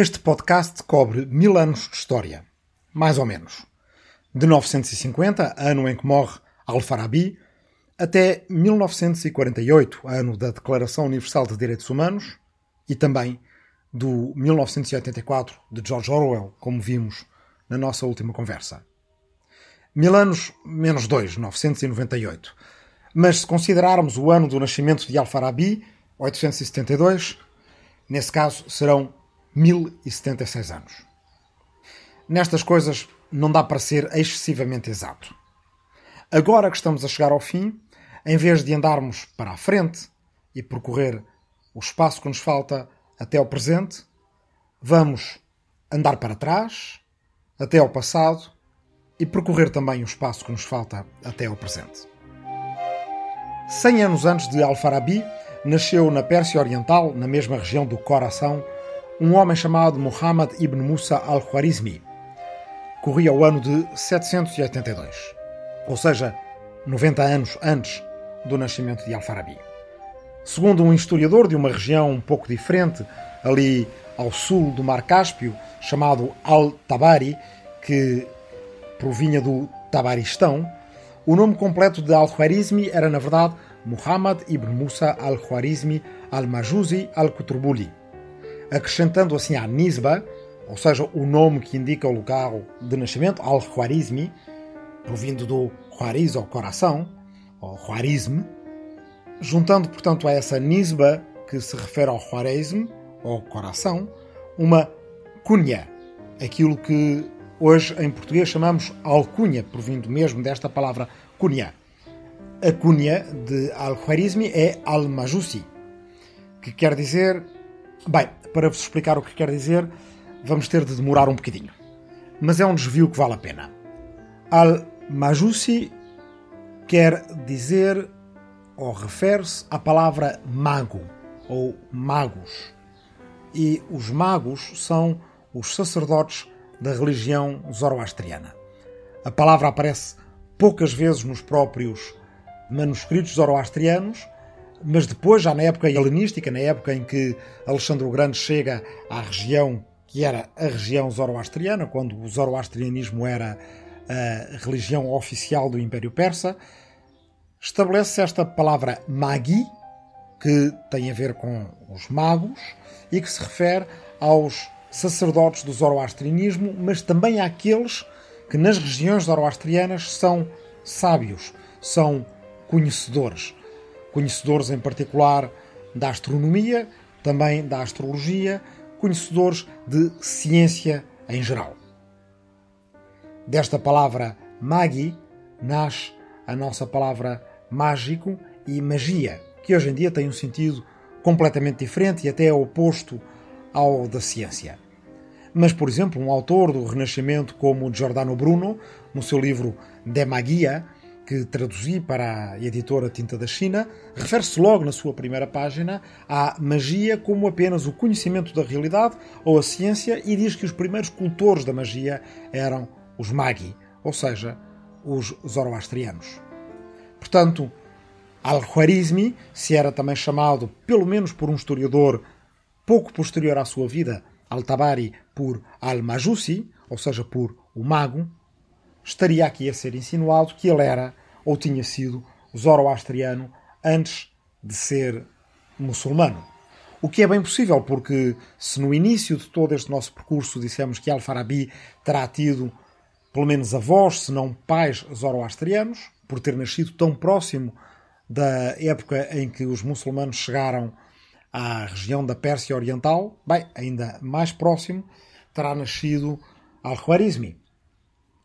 Este podcast cobre mil anos de história, mais ou menos. De 950, ano em que morre Al-Farabi, até 1948, ano da Declaração Universal de Direitos Humanos, e também do 1984 de George Orwell, como vimos na nossa última conversa. Mil anos menos dois, 998. Mas se considerarmos o ano do nascimento de Al-Farabi, 872, nesse caso serão 1076 anos. Nestas coisas não dá para ser excessivamente exato. Agora que estamos a chegar ao fim, em vez de andarmos para a frente e percorrer o espaço que nos falta até ao presente, vamos andar para trás, até ao passado e percorrer também o espaço que nos falta até ao presente. Cem anos antes de Al-Farabi, nasceu na Pérsia Oriental, na mesma região do Coração, um homem chamado Muhammad ibn Musa al-Khwarizmi. Corria o ano de 782, ou seja, 90 anos antes do nascimento de Al-Farabi. Segundo um historiador de uma região um pouco diferente, ali ao sul do Mar Cáspio, chamado Al-Tabari, que provinha do Tabaristão, o nome completo de Al-Khwarizmi era, na verdade, Muhammad ibn Musa al-Khwarizmi al-Majuzi al-Kuturbuli acrescentando assim a Nisba, ou seja, o nome que indica o local de nascimento, Al-Khwarizmi, provindo do Khwariz ou coração, ou Khwarizm, juntando, portanto, a essa Nisba, que se refere ao Khwarizm, ou coração, uma cunha, aquilo que hoje em português chamamos alcunha, provindo mesmo desta palavra cunha. A cunha de Al-Khwarizmi é Al-Majusi, que quer dizer, bem, para vos explicar o que quer dizer, vamos ter de demorar um bocadinho. Mas é um desvio que vale a pena. Al-Majusi quer dizer ou refere-se à palavra mago ou magos. E os magos são os sacerdotes da religião zoroastriana. A palavra aparece poucas vezes nos próprios manuscritos zoroastrianos, mas depois, já na época helenística, na época em que Alexandre o Grande chega à região que era a região zoroastriana, quando o zoroastrianismo era a religião oficial do Império Persa, estabelece esta palavra magi, que tem a ver com os magos e que se refere aos sacerdotes do zoroastrianismo, mas também àqueles que nas regiões zoroastrianas são sábios, são conhecedores conhecedores em particular da astronomia, também da astrologia, conhecedores de ciência em geral. Desta palavra magi nasce a nossa palavra mágico e magia, que hoje em dia tem um sentido completamente diferente e até oposto ao da ciência. Mas, por exemplo, um autor do Renascimento como Giordano Bruno, no seu livro De Magia, que traduzi para a editora Tinta da China, refere-se logo na sua primeira página à magia como apenas o conhecimento da realidade ou a ciência e diz que os primeiros cultores da magia eram os Magi, ou seja, os zoroastrianos. Portanto, Al-Khwarizmi, se era também chamado, pelo menos por um historiador pouco posterior à sua vida, Al-Tabari, por Al-Majusi, ou seja, por o mago, estaria aqui a ser insinuado que ele era ou tinha sido zoroastriano antes de ser muçulmano. O que é bem possível, porque se no início de todo este nosso percurso dissemos que Al-Farabi terá tido pelo menos avós, se não pais zoroastrianos, por ter nascido tão próximo da época em que os muçulmanos chegaram à região da Pérsia Oriental, bem, ainda mais próximo, terá nascido Al-Khwarizmi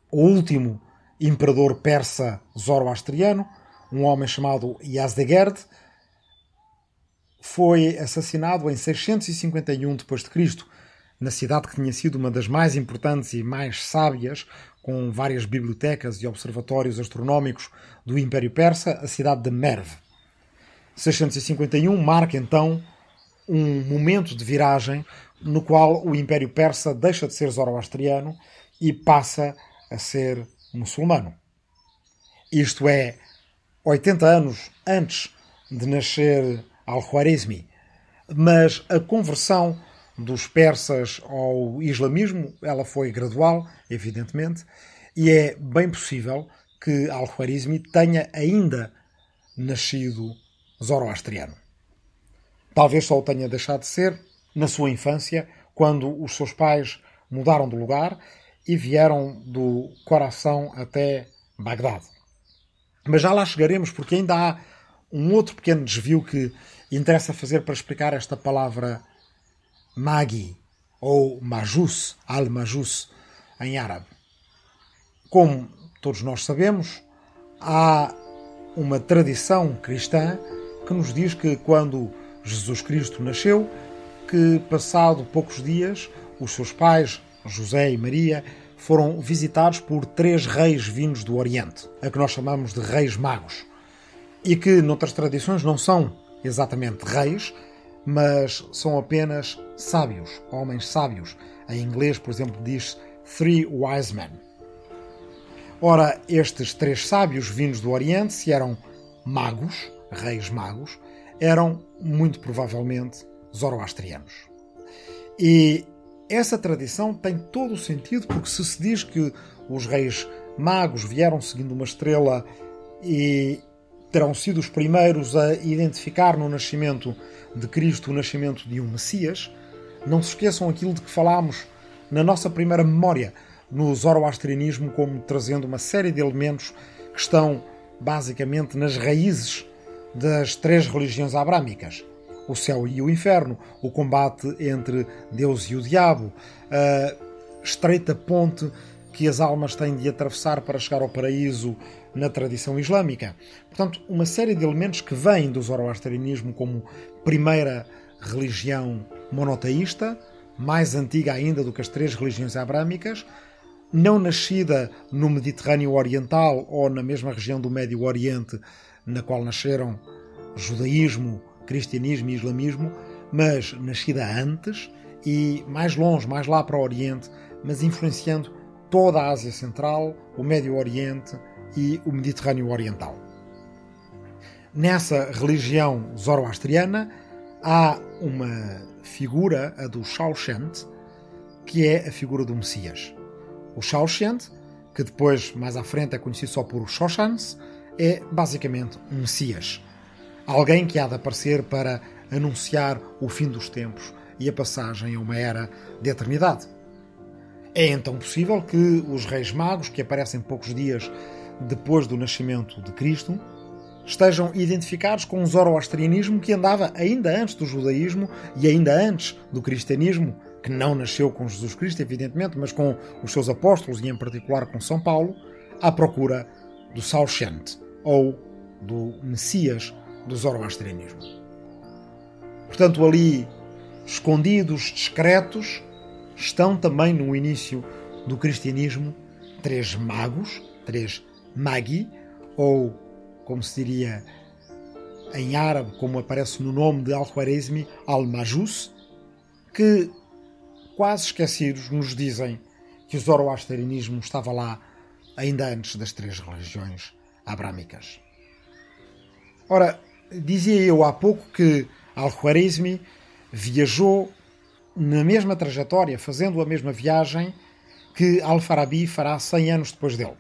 o último imperador persa zoroastriano, um homem chamado Yazdegerd, foi assassinado em 651 d.C., na cidade que tinha sido uma das mais importantes e mais sábias, com várias bibliotecas e observatórios astronómicos do Império Persa, a cidade de Merv. 651 marca então um momento de viragem no qual o Império Persa deixa de ser zoroastriano e passa a ser muçulmano. Isto é, 80 anos antes de nascer Al-Khwarizmi. Mas a conversão dos persas ao islamismo, ela foi gradual, evidentemente, e é bem possível que Al-Khwarizmi tenha ainda nascido zoroastriano. Talvez só o tenha deixado de ser na sua infância, quando os seus pais mudaram de lugar e vieram do coração até Bagdade. Mas já lá chegaremos, porque ainda há um outro pequeno desvio que interessa fazer para explicar esta palavra Magi ou Majus, Al-Majus, em árabe. Como todos nós sabemos, há uma tradição cristã que nos diz que quando Jesus Cristo nasceu, que passado poucos dias, os seus pais, José e Maria, foram visitados por três reis vindos do Oriente, a que nós chamamos de reis magos, e que noutras tradições não são exatamente reis, mas são apenas sábios, homens sábios. Em inglês, por exemplo, diz Three Wise Men. Ora, estes três sábios vindos do Oriente, se eram magos, reis magos, eram muito provavelmente zoroastrianos. E essa tradição tem todo o sentido porque se se diz que os reis magos vieram seguindo uma estrela e terão sido os primeiros a identificar no nascimento de Cristo o nascimento de um Messias, não se esqueçam aquilo de que falámos na nossa primeira memória, no zoroastrianismo, como trazendo uma série de elementos que estão basicamente nas raízes das três religiões abrâmicas o céu e o inferno, o combate entre Deus e o diabo, a estreita ponte que as almas têm de atravessar para chegar ao paraíso na tradição islâmica. Portanto, uma série de elementos que vêm do zoroastrianismo como primeira religião monoteísta, mais antiga ainda do que as três religiões abrâmicas, não nascida no Mediterrâneo Oriental ou na mesma região do Médio Oriente, na qual nasceram judaísmo, cristianismo e islamismo, mas nascida antes e mais longe, mais lá para o Oriente, mas influenciando toda a Ásia Central, o Médio Oriente e o Mediterrâneo Oriental. Nessa religião zoroastriana há uma figura, a do Shawshant, que é a figura do Messias. O Shawshant, que depois, mais à frente, é conhecido só por Shoshans, é basicamente um Messias alguém que há de aparecer para anunciar o fim dos tempos e a passagem a uma era de eternidade. É então possível que os reis magos, que aparecem poucos dias depois do nascimento de Cristo, estejam identificados com o zoroastrianismo que andava ainda antes do judaísmo e ainda antes do cristianismo, que não nasceu com Jesus Cristo, evidentemente, mas com os seus apóstolos e em particular com São Paulo, à procura do Salshant, ou do Messias do zoroastrianismo. Portanto, ali, escondidos, discretos, estão também no início do cristianismo três magos, três magi, ou, como se diria em árabe, como aparece no nome de Al-Khwarizmi, Al-Majus, que, quase esquecidos, nos dizem que o zoroastrianismo estava lá ainda antes das três religiões abrâmicas. Ora, Dizia eu há pouco que Al-Khwarizmi viajou na mesma trajetória, fazendo a mesma viagem que Al-Farabi fará 100 anos depois dele,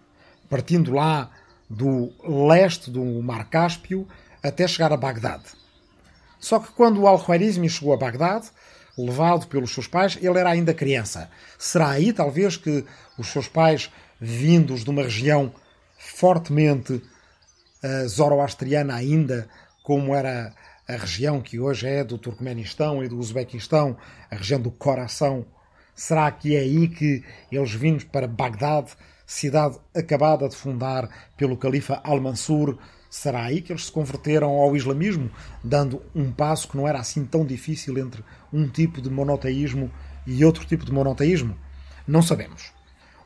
partindo lá do leste do Mar Cáspio até chegar a Bagdade. Só que quando Al-Khwarizmi chegou a Bagdade, levado pelos seus pais, ele era ainda criança. Será aí, talvez, que os seus pais, vindos de uma região fortemente uh, zoroastriana ainda, como era a região que hoje é do Turcomenistão e do Uzbequistão, a região do coração. Será que é aí que eles vindos para Bagdade, cidade acabada de fundar pelo califa Al-Mansur, será aí que eles se converteram ao islamismo, dando um passo que não era assim tão difícil entre um tipo de monoteísmo e outro tipo de monoteísmo? Não sabemos.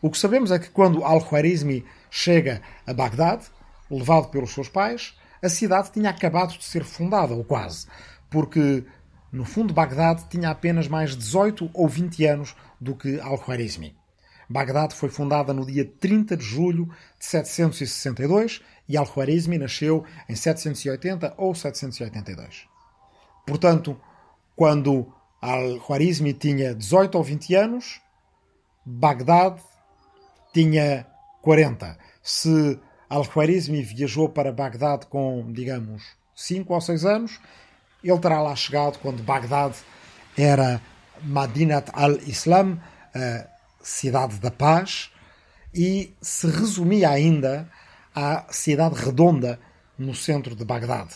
O que sabemos é que quando Al-Khwarizmi chega a Bagdade, levado pelos seus pais, a cidade tinha acabado de ser fundada, ou quase, porque no fundo Bagdade tinha apenas mais 18 ou 20 anos do que Al-Khwarizmi. Bagdade foi fundada no dia 30 de julho de 762 e Al-Khwarizmi nasceu em 780 ou 782. Portanto, quando Al-Khwarizmi tinha 18 ou 20 anos, Bagdad tinha 40. Se Al-Khwarizmi viajou para Bagdad com, digamos, 5 ou 6 anos, ele terá lá chegado quando Bagdad era Madinat al-Islam, a cidade da paz, e se resumia ainda à cidade redonda no centro de Bagdad.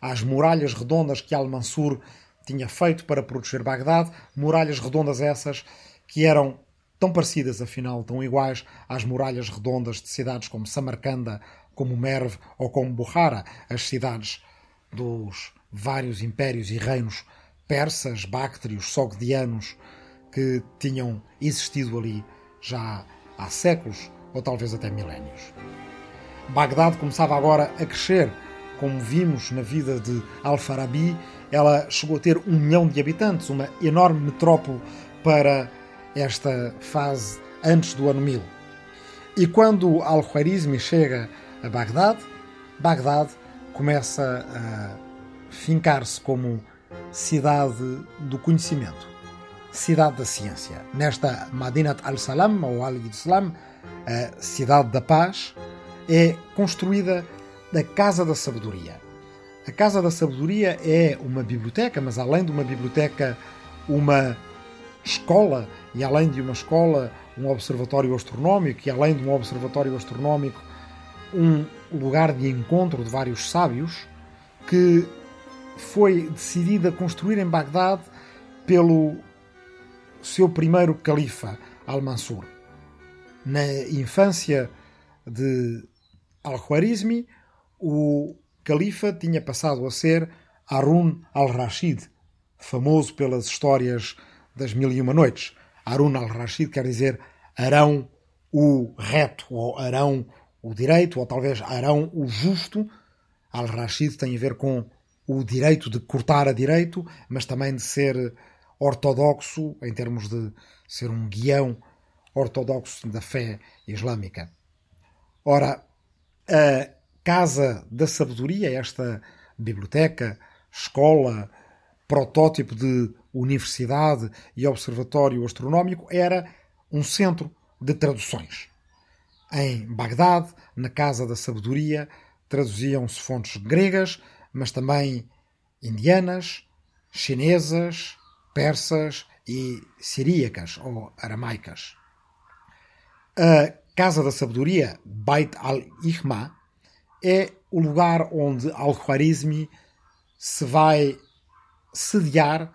Às muralhas redondas que Al-Mansur tinha feito para proteger Bagdad, muralhas redondas essas que eram tão parecidas, afinal, tão iguais às muralhas redondas de cidades como Samarcanda, como Merv ou como Bukhara, as cidades dos vários impérios e reinos persas, báctrios, sogdianos que tinham existido ali já há séculos ou talvez até milénios. Bagdad começava agora a crescer, como vimos na vida de Al-Farabi, ela chegou a ter um milhão de habitantes, uma enorme metrópole para esta fase antes do ano 1000. E quando Al-Khwarizmi chega a Bagdad, Bagdad começa a fincar-se como cidade do conhecimento, cidade da ciência. Nesta Madinat al-Salam, ou al-Islam, a cidade da paz, é construída a Casa da Sabedoria. A Casa da Sabedoria é uma biblioteca, mas além de uma biblioteca, uma escola, e além de uma escola, um observatório astronómico, e além de um observatório astronómico, um lugar de encontro de vários sábios que foi decidida construir em Bagdade pelo seu primeiro califa, Al-Mansur. Na infância de Al-Khwarizmi, o califa tinha passado a ser Harun al-Rashid, famoso pelas histórias das Mil e Uma Noites. Harun al-Rashid quer dizer Arão o reto, ou Arão o direito, ou talvez Arão o justo. Al-Rashid tem a ver com o direito de cortar a direito, mas também de ser ortodoxo, em termos de ser um guião ortodoxo da fé islâmica. Ora, a Casa da Sabedoria, esta biblioteca, escola, protótipo de universidade e observatório astronómico, era um centro de traduções. Em Bagdade, na Casa da Sabedoria, traduziam-se fontes gregas, mas também indianas, chinesas, persas e siríacas ou aramaicas. A Casa da Sabedoria, Beit al-Ihma, é o lugar onde Al-Khwarizmi se vai sediar,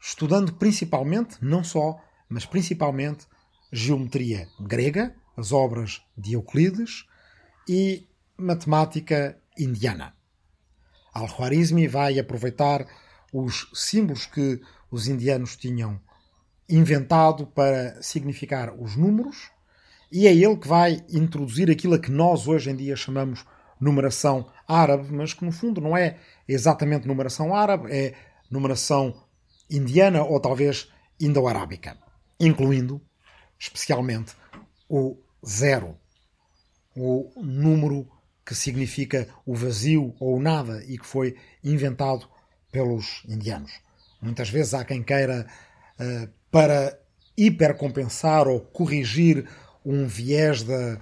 estudando principalmente, não só, mas principalmente, geometria grega, as obras de Euclides, e matemática indiana. Al-Khwarizmi vai aproveitar os símbolos que os indianos tinham inventado para significar os números, e é ele que vai introduzir aquilo a que nós hoje em dia chamamos numeração árabe, mas que no fundo não é exatamente numeração árabe, é numeração indiana ou talvez indo-arábica, incluindo especialmente o zero, o número que significa o vazio ou o nada e que foi inventado pelos indianos. Muitas vezes há quem queira, uh, para hipercompensar ou corrigir um viés da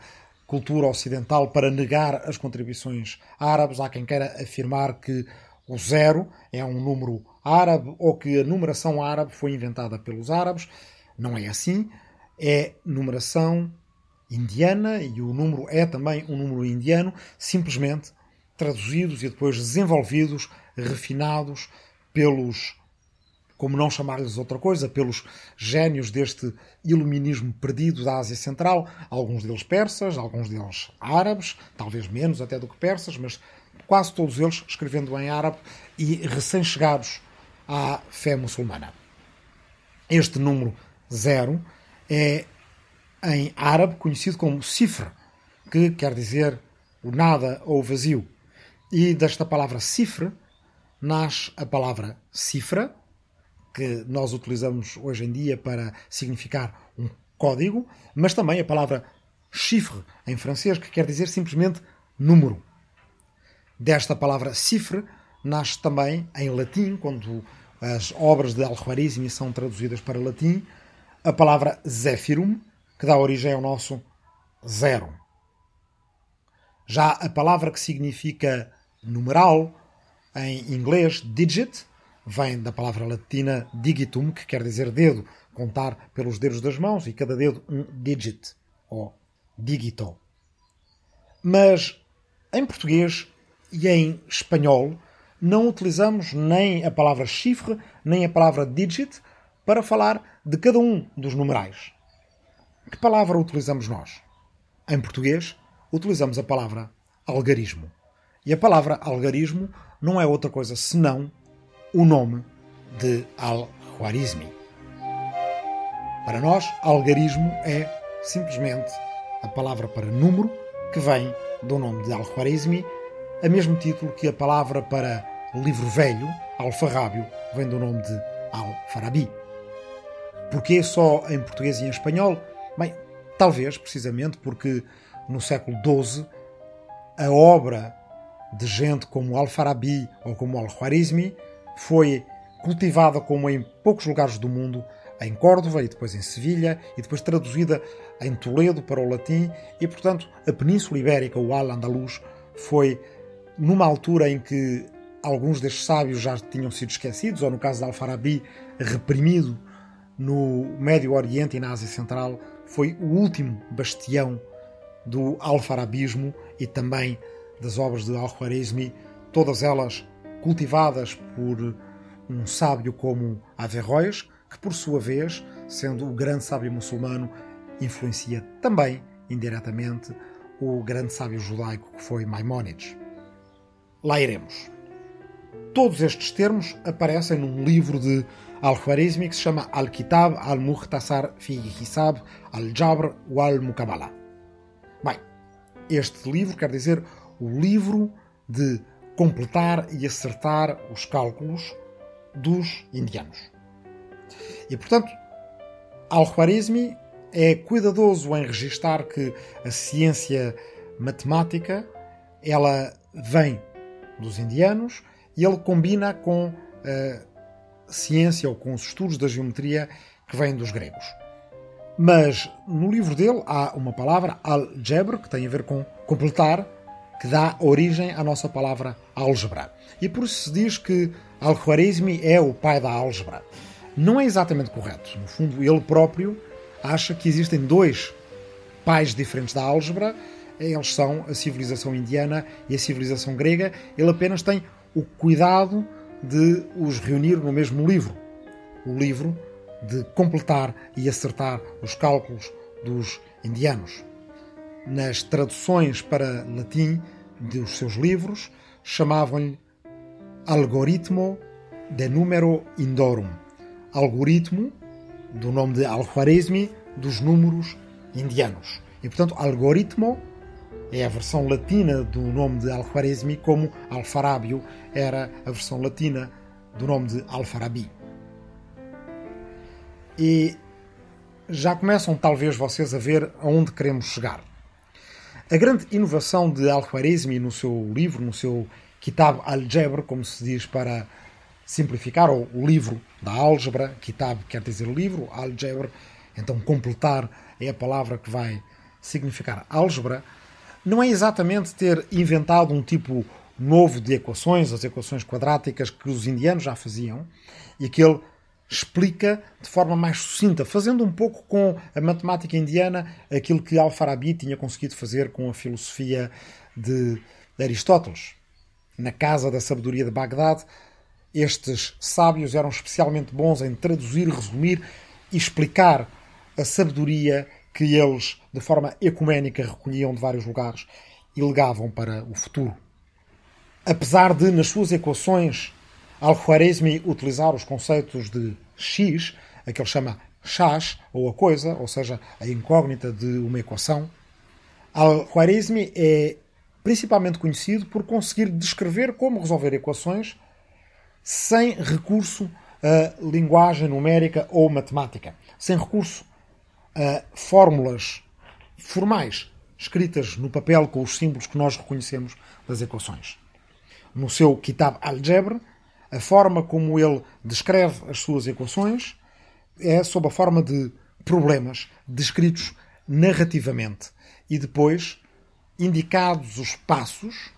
cultura ocidental para negar as contribuições árabes, há quem queira afirmar que o zero é um número árabe ou que a numeração árabe foi inventada pelos árabes. Não é assim. É numeração indiana e o número é também um número indiano, simplesmente traduzidos e depois desenvolvidos, refinados pelos, como não chamar-lhes outra coisa, pelos gênios deste iluminismo perdido da Ásia Central, alguns deles persas, alguns deles árabes, talvez menos até do que persas, mas quase todos eles escrevendo em árabe e recém-chegados à fé muçulmana. Este número zero é em árabe conhecido como cifra, que quer dizer o nada ou o vazio. E desta palavra cifra nasce a palavra cifra, que nós utilizamos hoje em dia para significar um código, mas também a palavra chiffre em francês, que quer dizer simplesmente número. Desta palavra cifre nasce também em latim, quando as obras de Al-Khwarizmi são traduzidas para latim, a palavra Zephyrum, que dá origem ao nosso zero. Já a palavra que significa numeral, em inglês, digit, vem da palavra latina digitum, que quer dizer dedo, contar pelos dedos das mãos, e cada dedo um digit, ou digito. Mas em português e em espanhol não utilizamos nem a palavra chifre, nem a palavra digit para falar de cada um dos numerais. Que palavra utilizamos nós? Em português, utilizamos a palavra algarismo. E a palavra algarismo não é outra coisa senão o nome de Al-Khwarizmi. Para nós, algarismo é simplesmente a palavra para número que vem do nome de Al-Khwarizmi, a mesmo título que a palavra para livro velho, Alfarrábio, vem do nome de Al-Farabi. Porquê só em português e em espanhol? Bem, talvez precisamente porque no século XII a obra de gente como Al-Farabi ou como Al-Khwarizmi foi cultivada como em poucos lugares do mundo, em Córdoba e depois em Sevilha e depois traduzida em Toledo para o latim e, portanto, a Península Ibérica, o Al-Andalus, foi numa altura em que alguns destes sábios já tinham sido esquecidos, ou no caso de Al-Farabi, reprimido no Médio Oriente e na Ásia Central, foi o último bastião do alfarabismo e também das obras de Al-Khwarizmi, todas elas cultivadas por um sábio como Averroes, que por sua vez, sendo o grande sábio muçulmano, influencia também, indiretamente, o grande sábio judaico que foi Maimónides. Lá iremos. Todos estes termos aparecem num livro de Al-Khwarizmi que se chama Al-Kitab al-Mukhtasar fi Hisab al-Jabr wal-Mukabala. Bem, este livro quer dizer o livro de completar e acertar os cálculos dos indianos. E, portanto, Al-Khwarizmi é cuidadoso em registar que a ciência matemática ela vem dos indianos e ele combina com a ciência ou com os estudos da geometria que vêm dos gregos. Mas no livro dele há uma palavra, algebra, que tem a ver com completar, que dá origem à nossa palavra álgebra. E por isso se diz que Al-Khwarizmi é o pai da álgebra. Não é exatamente correto. No fundo, ele próprio acha que existem dois pais diferentes da álgebra. Eles são a civilização indiana e a civilização grega. Ele apenas tem o cuidado de os reunir no mesmo livro. O livro de completar e acertar os cálculos dos indianos. Nas traduções para latim dos seus livros, chamavam-lhe Algoritmo de Número Indorum. Algoritmo, do nome de Al-Khwarizmi, dos números indianos. E, portanto, algoritmo é a versão latina do nome de Al-Khwarizmi, como Al-Farábio era a versão latina do nome de Al-Farabi. E já começam talvez vocês a ver aonde queremos chegar. A grande inovação de Al-Khwarizmi no seu livro, no seu Kitab al-Jabr, como se diz para simplificar, ou o livro da álgebra, Kitab quer dizer livro, al-Jabr, então completar é a palavra que vai significar álgebra, não é exatamente ter inventado um tipo novo de equações, as equações quadráticas que os indianos já faziam, e que ele explica de forma mais sucinta, fazendo um pouco com a matemática indiana aquilo que Al-Farabi tinha conseguido fazer com a filosofia de Aristóteles. Na Casa da Sabedoria de Bagdade, estes sábios eram especialmente bons em traduzir, resumir e explicar a sabedoria que eles, de forma ecuménica, recolhiam de vários lugares e legavam para o futuro. Apesar de, nas suas equações, Al-Khwarizmi utilizar os conceitos de X, a que ele chama chás, ou a coisa, ou seja, a incógnita de uma equação, Al-Khwarizmi é principalmente conhecido por conseguir descrever como resolver equações sem recurso a linguagem numérica ou matemática, sem recurso a fórmulas formais escritas no papel com os símbolos que nós reconhecemos das equações. No seu Kitab al-Jabr, a forma como ele descreve as suas equações é sob a forma de problemas descritos narrativamente e depois indicados os passos,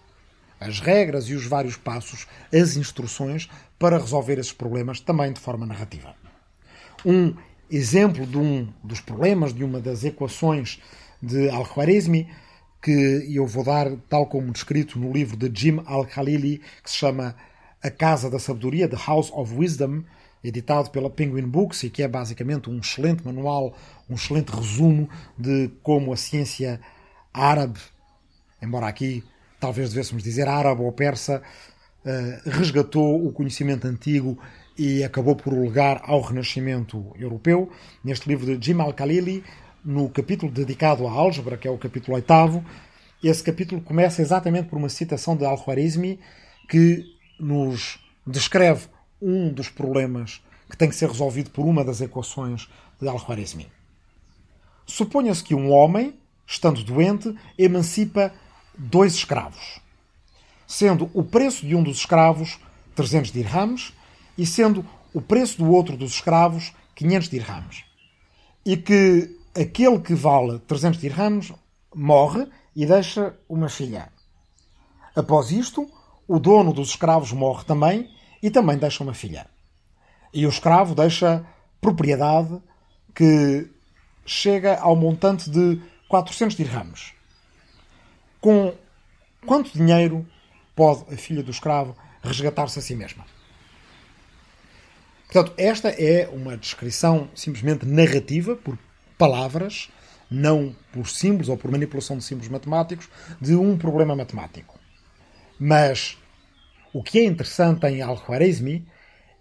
as regras e os vários passos, as instruções para resolver esses problemas também de forma narrativa. Um exemplo de um dos problemas de uma das equações de Al-Khwarizmi que eu vou dar, tal como descrito no livro de Jim Al-Khalili, que se chama A Casa da Sabedoria, The House of Wisdom, editado pela Penguin Books e que é basicamente um excelente manual, um excelente resumo de como a ciência árabe, embora aqui talvez devêssemos dizer árabe ou persa, eh, resgatou o conhecimento antigo e acabou por legar ao Renascimento europeu. Neste livro de Jim Al-Khalili, no capítulo dedicado à álgebra, que é o capítulo oitavo, esse capítulo começa exatamente por uma citação de Al-Khwarizmi que nos descreve um dos problemas que tem que ser resolvido por uma das equações de Al-Khwarizmi. Suponha-se que um homem, estando doente, emancipa dois escravos, sendo o preço de um dos escravos 300 dirhams e sendo o preço do outro dos escravos 500 dirhams. E que aquele que vale 300 dirhams morre e deixa uma filha. Após isto, o dono dos escravos morre também e também deixa uma filha. E o escravo deixa propriedade que chega ao montante de 400 dirhams. Com quanto dinheiro pode a filha do escravo resgatar-se a si mesma? Portanto, esta é uma descrição simplesmente narrativa, por palavras, não por símbolos ou por manipulação de símbolos matemáticos, de um problema matemático. Mas o que é interessante em Al-Khwarizmi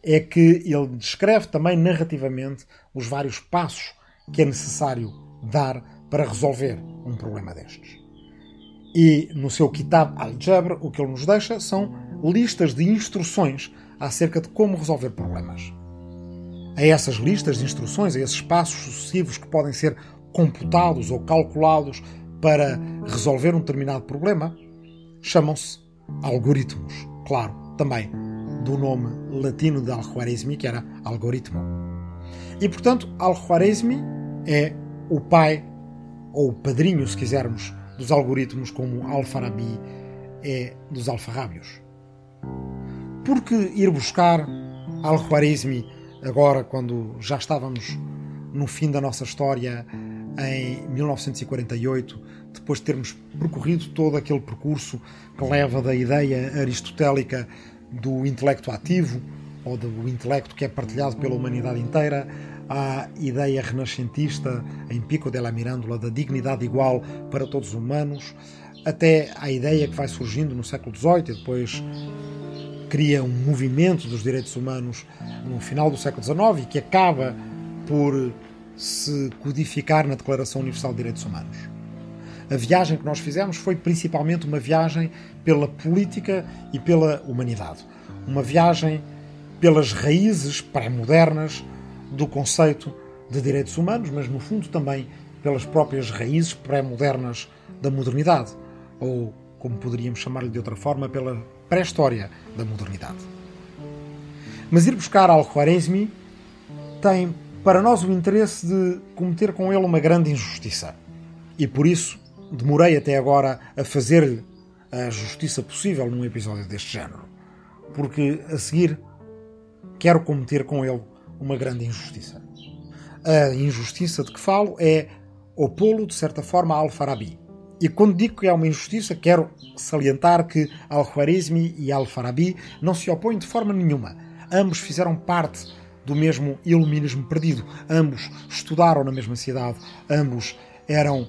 é que ele descreve também narrativamente os vários passos que é necessário dar para resolver um problema destes. E no seu Kitab Al-Jabr, o que ele nos deixa são listas de instruções acerca de como resolver problemas a essas listas de instruções, a esses passos sucessivos que podem ser computados ou calculados para resolver um determinado problema, chamam-se algoritmos. Claro, também do nome latino de Al-Khwarizmi, que era algoritmo. E, portanto, Al-Khwarizmi é o pai, ou o padrinho, se quisermos, dos algoritmos, como Al-Farabi é dos alfarrábios. Porque ir buscar Al-Khwarizmi agora, quando já estávamos no fim da nossa história, em 1948, depois de termos percorrido todo aquele percurso que leva da ideia aristotélica do intelecto ativo, ou do intelecto que é partilhado pela humanidade inteira, à ideia renascentista em Pico della Mirandola da dignidade igual para todos os humanos, até à ideia que vai surgindo no século XVIII e depois cria um movimento dos direitos humanos no final do século XIX e que acaba por se codificar na Declaração Universal de Direitos Humanos. A viagem que nós fizemos foi principalmente uma viagem pela política e pela humanidade. Uma viagem pelas raízes pré-modernas do conceito de direitos humanos, mas no fundo também pelas próprias raízes pré-modernas da modernidade, ou como poderíamos chamar-lhe de outra forma, pela pré-história da modernidade. Mas ir buscar Al-Khwarizmi tem para nós o interesse de cometer com ele uma grande injustiça. E por isso demorei até agora a fazer-lhe a justiça possível num episódio deste género. Porque a seguir quero cometer com ele uma grande injustiça. A injustiça de que falo é opô-lo, de certa forma, a Al-Farabi. E quando digo que é uma injustiça, quero salientar que Al-Khwarizmi e Al-Farabi não se opõem de forma nenhuma. Ambos fizeram parte do mesmo iluminismo perdido. Ambos estudaram na mesma cidade. Ambos eram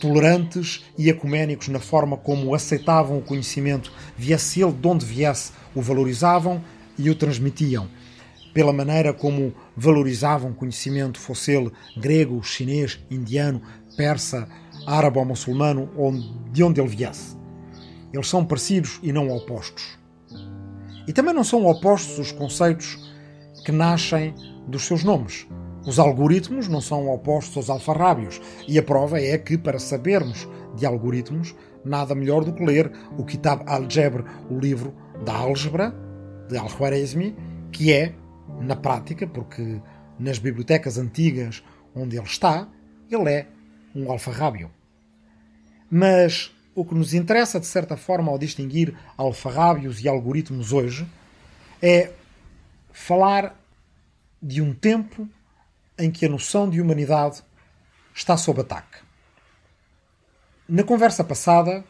tolerantes e ecuménicos na forma como aceitavam o conhecimento, viesse ele de onde viesse, o valorizavam e o transmitiam. Pela maneira como valorizavam o conhecimento, fosse ele grego, chinês, indiano, persa, árabe ou muçulmano, de onde ele viesse. Eles são parecidos e não opostos. E também não são opostos os conceitos que nascem dos seus nomes. Os algoritmos não são opostos aos alfarrábios, e a prova é que, para sabermos de algoritmos, nada melhor do que ler o Kitab al-Jabr, o livro da álgebra, de Al-Khwarizmi, que é, na prática, porque nas bibliotecas antigas onde ele está, ele é um alfarrábio. Mas o que nos interessa, de certa forma, ao distinguir alfarrábios e algoritmos hoje, é falar de um tempo em que a noção de humanidade está sob ataque. Na conversa passada,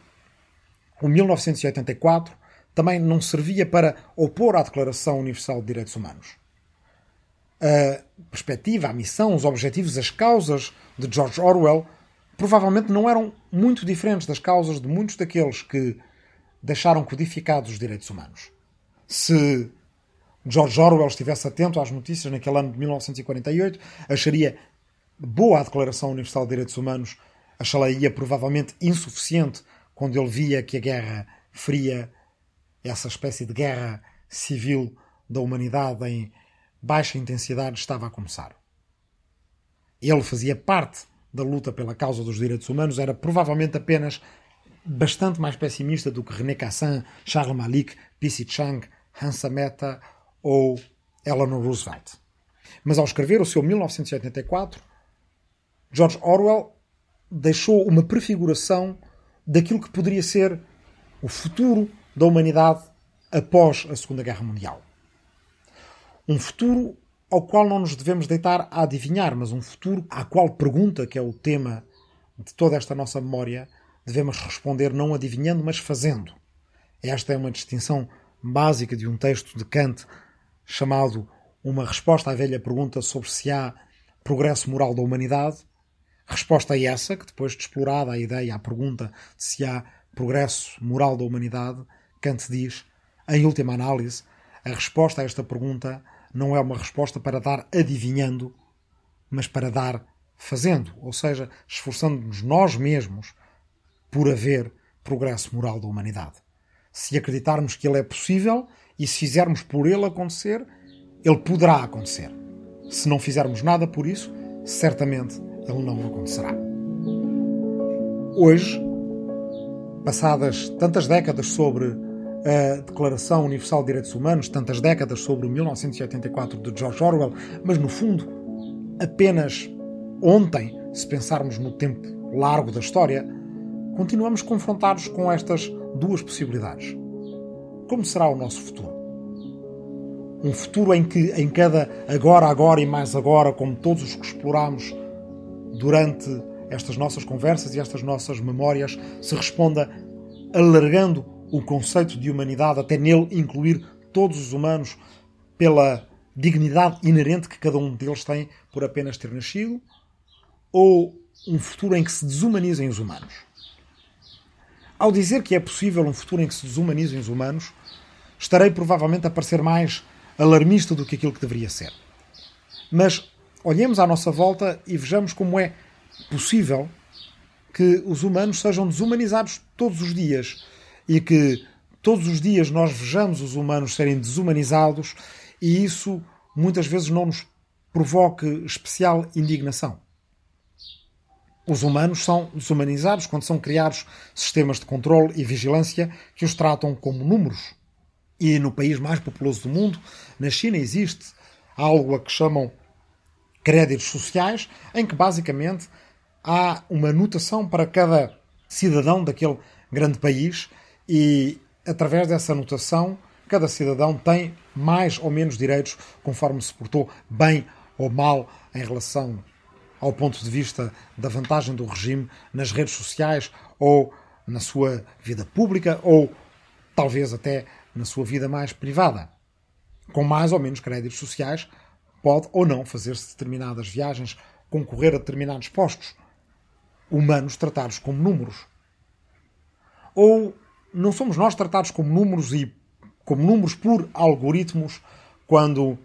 o 1984 também não servia para opor à Declaração Universal de Direitos Humanos. A perspectiva, a missão, os objetivos, as causas de George Orwell provavelmente não eram muito diferentes das causas de muitos daqueles que deixaram codificados os direitos humanos. Se George Orwell estivesse atento às notícias naquele ano de 1948, acharia boa a Declaração Universal de Direitos Humanos, acharia provavelmente insuficiente quando ele via que a Guerra Fria, essa espécie de guerra civil da humanidade em baixa intensidade, estava a começar. Ele fazia parte da luta pela causa dos direitos humanos, era provavelmente apenas bastante mais pessimista do que René Cassin, Charles Malik, P.C. Chang, Hansa Mehta ou Eleanor Roosevelt. Mas ao escrever o seu 1984, George Orwell deixou uma prefiguração daquilo que poderia ser o futuro da humanidade após a Segunda Guerra Mundial. Um futuro ao qual não nos devemos deitar a adivinhar, mas um futuro à qual pergunta, que é o tema de toda esta nossa memória, devemos responder não adivinhando, mas fazendo. Esta é uma distinção básica de um texto de Kant chamado Uma Resposta à Velha Pergunta sobre se há progresso moral da humanidade. Resposta é essa, que depois de explorada a ideia, a pergunta de se há progresso moral da humanidade, Kant diz, em última análise, a resposta a esta pergunta não é uma resposta para dar adivinhando, mas para dar fazendo, ou seja, esforçando-nos nós mesmos por haver progresso moral da humanidade. Se acreditarmos que ele é possível e se fizermos por ele acontecer, ele poderá acontecer. Se não fizermos nada por isso, certamente ele não acontecerá. Hoje, passadas tantas décadas sobre a Declaração Universal de Direitos Humanos, tantas décadas sobre o 1984 de George Orwell, mas no fundo, apenas ontem, se pensarmos no tempo largo da história, continuamos confrontados com estas duas possibilidades. Como será o nosso futuro? Um futuro em que, em cada agora, agora e mais agora, como todos os que exploramos durante estas nossas conversas e estas nossas memórias, se responda alargando o conceito de humanidade, até nele incluir todos os humanos pela dignidade inerente que cada um deles tem por apenas ter nascido, ou um futuro em que se desumanizem os humanos? Ao dizer que é possível um futuro em que se desumanizem os humanos, estarei provavelmente a parecer mais alarmista do que aquilo que deveria ser. Mas olhemos à nossa volta e vejamos como é possível que os humanos sejam desumanizados todos os dias e que todos os dias nós vejamos os humanos serem desumanizados e isso muitas vezes não nos provoque especial indignação. Os humanos são desumanizados quando são criados sistemas de controle e vigilância que os tratam como números. E no país mais populoso do mundo, na China, existe algo a que chamam créditos sociais, em que basicamente há uma notação para cada cidadão daquele grande país e, através dessa notação, cada cidadão tem mais ou menos direitos conforme se portou bem ou mal em relação ao ponto de vista da vantagem do regime nas redes sociais ou na sua vida pública ou talvez até na sua vida mais privada. Com mais ou menos créditos sociais, pode ou não fazer-se determinadas viagens, concorrer a determinados postos. Humanos tratados como números. Ou não somos nós tratados como números e como números por algoritmos quando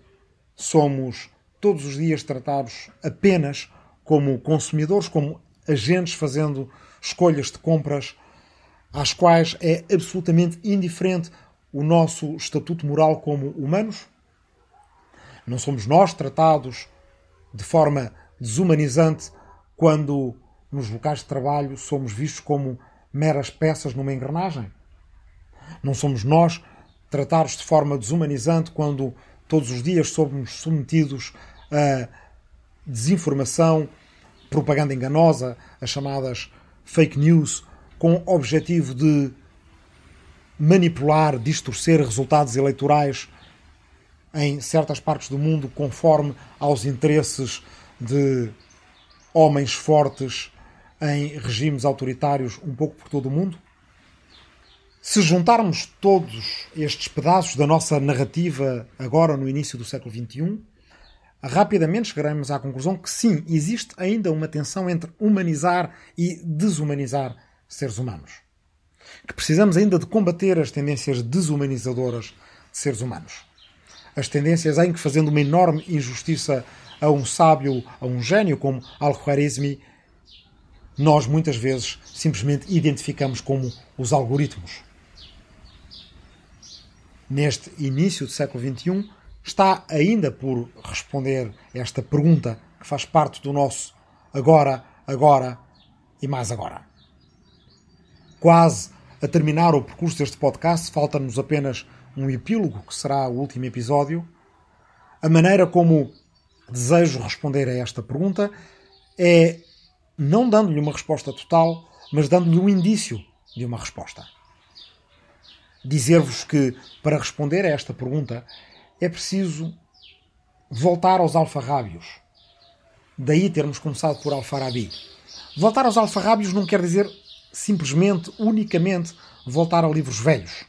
somos todos os dias tratados apenas como consumidores, como agentes fazendo escolhas de compras às quais é absolutamente indiferente o nosso estatuto moral como humanos? Não somos nós tratados de forma desumanizante quando nos locais de trabalho somos vistos como meras peças numa engrenagem? Não somos nós tratar-os de forma desumanizante quando todos os dias somos submetidos a desinformação, propaganda enganosa, as chamadas fake news, com o objetivo de manipular, distorcer resultados eleitorais em certas partes do mundo conforme aos interesses de homens fortes em regimes autoritários um pouco por todo o mundo? Se juntarmos todos estes pedaços da nossa narrativa agora no início do século XXI, rapidamente chegaremos à conclusão que sim, existe ainda uma tensão entre humanizar e desumanizar seres humanos. Que precisamos ainda de combater as tendências desumanizadoras de seres humanos. As tendências em que, fazendo uma enorme injustiça a um sábio, a um gênio como Al-Khwarizmi, nós muitas vezes simplesmente identificamos como os algoritmos. Neste início do século XXI, está ainda por responder esta pergunta que faz parte do nosso agora, agora e mais agora. Quase a terminar o percurso deste podcast, falta-nos apenas um epílogo, que será o último episódio. A maneira como desejo responder a esta pergunta é não dando-lhe uma resposta total, mas dando-lhe um indício de uma resposta. Dizer-vos que, para responder a esta pergunta, é preciso voltar aos alfarrábios. Daí termos começado por Alfarabi. Voltar aos alfarrábios não quer dizer simplesmente, unicamente, voltar a livros velhos.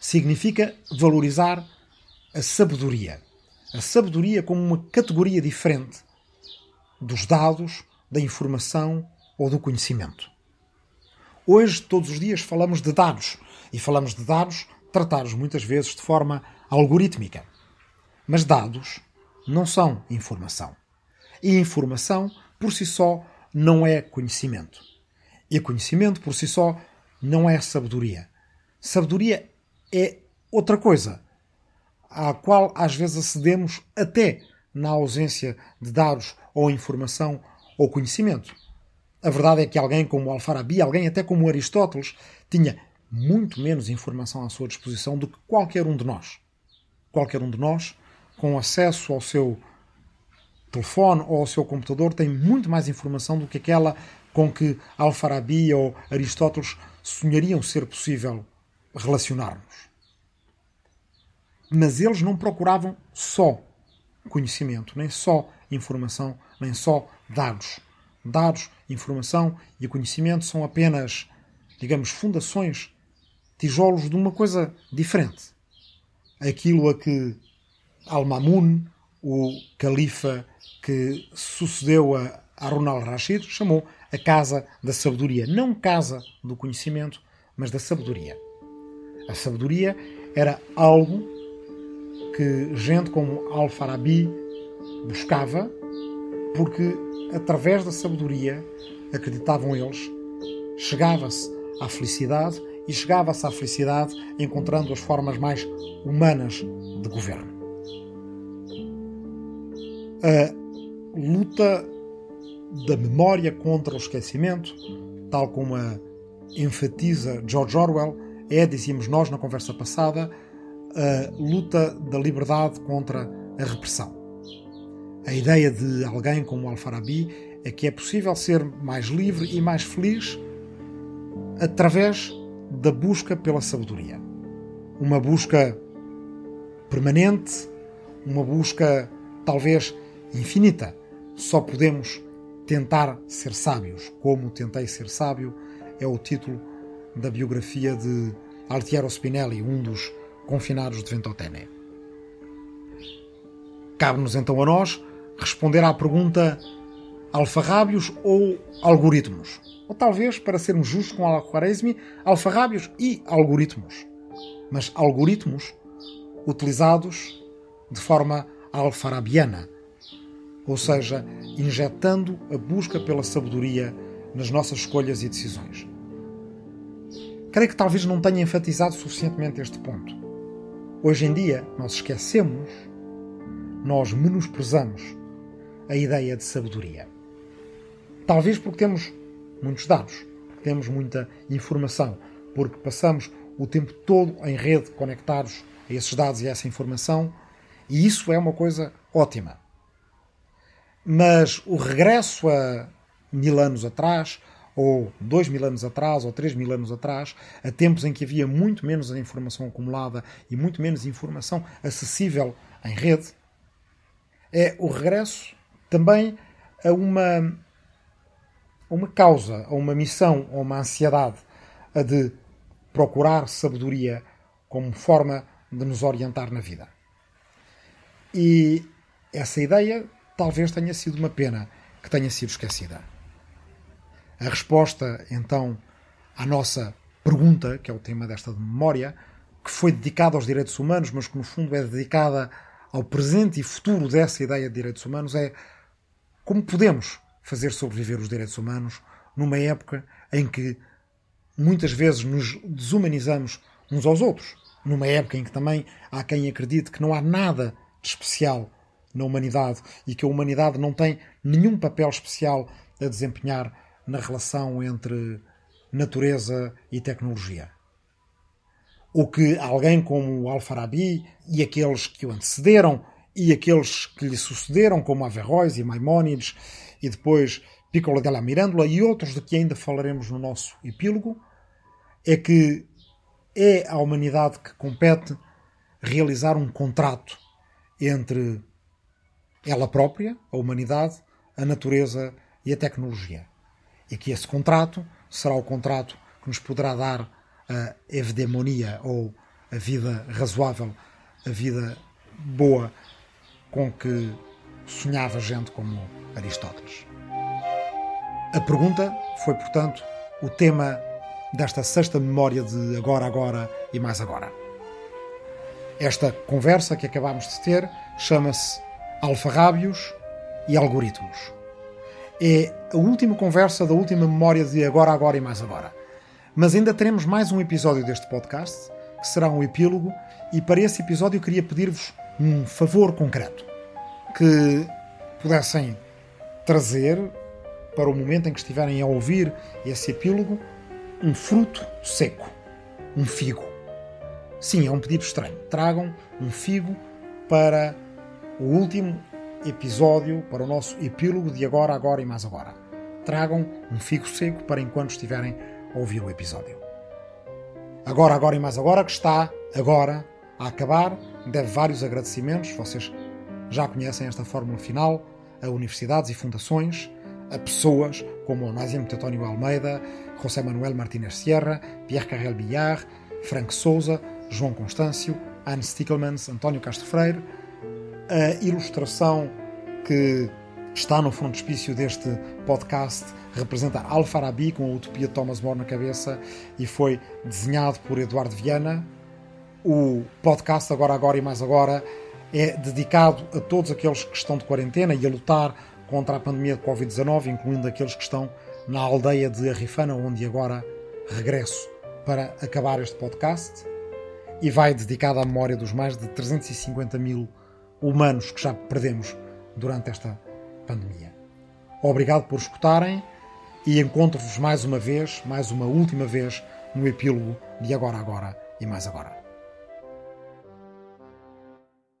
Significa valorizar a sabedoria. A sabedoria como uma categoria diferente dos dados, da informação ou do conhecimento. Hoje, todos os dias, falamos de dados. E falamos de dados tratados muitas vezes de forma algorítmica. Mas dados não são informação. E informação, por si só, não é conhecimento. E conhecimento, por si só, não é sabedoria. Sabedoria é outra coisa, à qual às vezes acedemos até na ausência de dados ou informação ou conhecimento. A verdade é que alguém como Alfarabi, alguém até como Aristóteles, tinha muito menos informação à sua disposição do que qualquer um de nós. Qualquer um de nós, com acesso ao seu telefone ou ao seu computador, tem muito mais informação do que aquela com que Alfarabi ou Aristóteles sonhariam ser possível relacionar-nos. Mas eles não procuravam só conhecimento, nem só informação, nem só dados. Dados, informação e conhecimento são apenas, digamos, fundações, tijolos de uma coisa diferente. Aquilo a que Al-Mamun, o califa que sucedeu a Harun al-Rashid, chamou a Casa da Sabedoria. Não Casa do Conhecimento, mas da Sabedoria. A sabedoria era algo que gente como Al-Farabi buscava porque através da sabedoria, acreditavam eles, chegava-se à felicidade e chegava-se à felicidade encontrando as formas mais humanas de governo. A luta da memória contra o esquecimento, tal como a enfatiza George Orwell, é, dizíamos nós na conversa passada, a luta da liberdade contra a repressão. A ideia de alguém como Al-Farabi é que é possível ser mais livre e mais feliz através da busca pela sabedoria. Uma busca permanente, uma busca talvez infinita. Só podemos tentar ser sábios. Como tentei ser sábio é o título da biografia de Altiero Spinelli, um dos confinados de Ventotene. Cabe-nos então a nós responder à pergunta alfarrábios ou algoritmos? Ou talvez, para sermos justos com Al-Khwarizmi, alfarrábios e algoritmos. Mas algoritmos utilizados de forma alfarabiana, ou seja, injetando a busca pela sabedoria nas nossas escolhas e decisões. Creio que talvez não tenha enfatizado suficientemente este ponto. Hoje em dia, nós esquecemos, nós menosprezamos a ideia de sabedoria. Talvez porque temos muitos dados, temos muita informação, porque passamos o tempo todo em rede, conectados a esses dados e a essa informação, e isso é uma coisa ótima. Mas o regresso a mil anos atrás, ou dois mil anos atrás, ou três mil anos atrás, a tempos em que havia muito menos informação acumulada e muito menos informação acessível em rede, é o regresso também a uma, uma causa, a uma missão, a uma ansiedade, a de procurar sabedoria como forma de nos orientar na vida. E essa ideia talvez tenha sido uma pena que tenha sido esquecida. A resposta, então, à nossa pergunta, que é o tema desta memória, que foi dedicada aos direitos humanos, mas que no fundo é dedicada ao presente e futuro dessa ideia de direitos humanos, é como podemos fazer sobreviver os direitos humanos numa época em que muitas vezes nos desumanizamos uns aos outros, numa época em que também há quem acredite que não há nada de especial na humanidade e que a humanidade não tem nenhum papel especial a desempenhar na relação entre natureza e tecnologia. Ou que alguém como Al-Farabi e aqueles que o antecederam e aqueles que lhe sucederam, como Averroes e Maimónides e depois Piccolo della Mirandola e outros de que ainda falaremos no nosso epílogo, é que é à humanidade que compete realizar um contrato entre ela própria, a humanidade, a natureza e a tecnologia. E que esse contrato será o contrato que nos poderá dar a evdemonia ou a vida razoável, a vida boa com que sonhava gente como Aristóteles. A pergunta foi, portanto, o tema desta sexta memória de Agora, Agora e Mais Agora. Esta conversa que acabámos de ter chama-se Alfarrábios e Algoritmos. É a última conversa da última memória de Agora, Agora e Mais Agora. Mas ainda teremos mais um episódio deste podcast, que será um epílogo, e para esse episódio eu queria pedir-vos um favor concreto. Que pudessem trazer, para o momento em que estiverem a ouvir esse epílogo, um fruto seco. Um figo. Sim, é um pedido estranho. Tragam um figo para o último episódio, para o nosso epílogo de agora, agora e mais agora. Tragam um figo seco para enquanto estiverem a ouvir o episódio. Agora, agora e mais agora, que está agora a acabar, deve vários agradecimentos. Vocês já conhecem esta fórmula final a universidades e fundações, a pessoas como Onásio Tetónio Almeida, José Manuel Martínez Sierra, Pierre Carrel Billard, Frank Souza, João Constâncio, Anne Stickelmans, António Castro Freire, a ilustração que está no frontispício deste podcast representa Al-Farabi com a utopia de Thomas More na cabeça e foi desenhado por Eduardo Viana. O podcast Agora, Agora e Mais Agora é dedicado a todos aqueles que estão de quarentena e a lutar contra a pandemia de Covid-19, incluindo aqueles que estão na aldeia de Arrifana, onde agora regresso para acabar este podcast. E vai dedicado à memória dos mais de 350 mil humanos que já perdemos durante esta pandemia. Obrigado por escutarem e encontro-vos mais uma vez, mais uma última vez, no epílogo de Agora Agora e Mais Agora.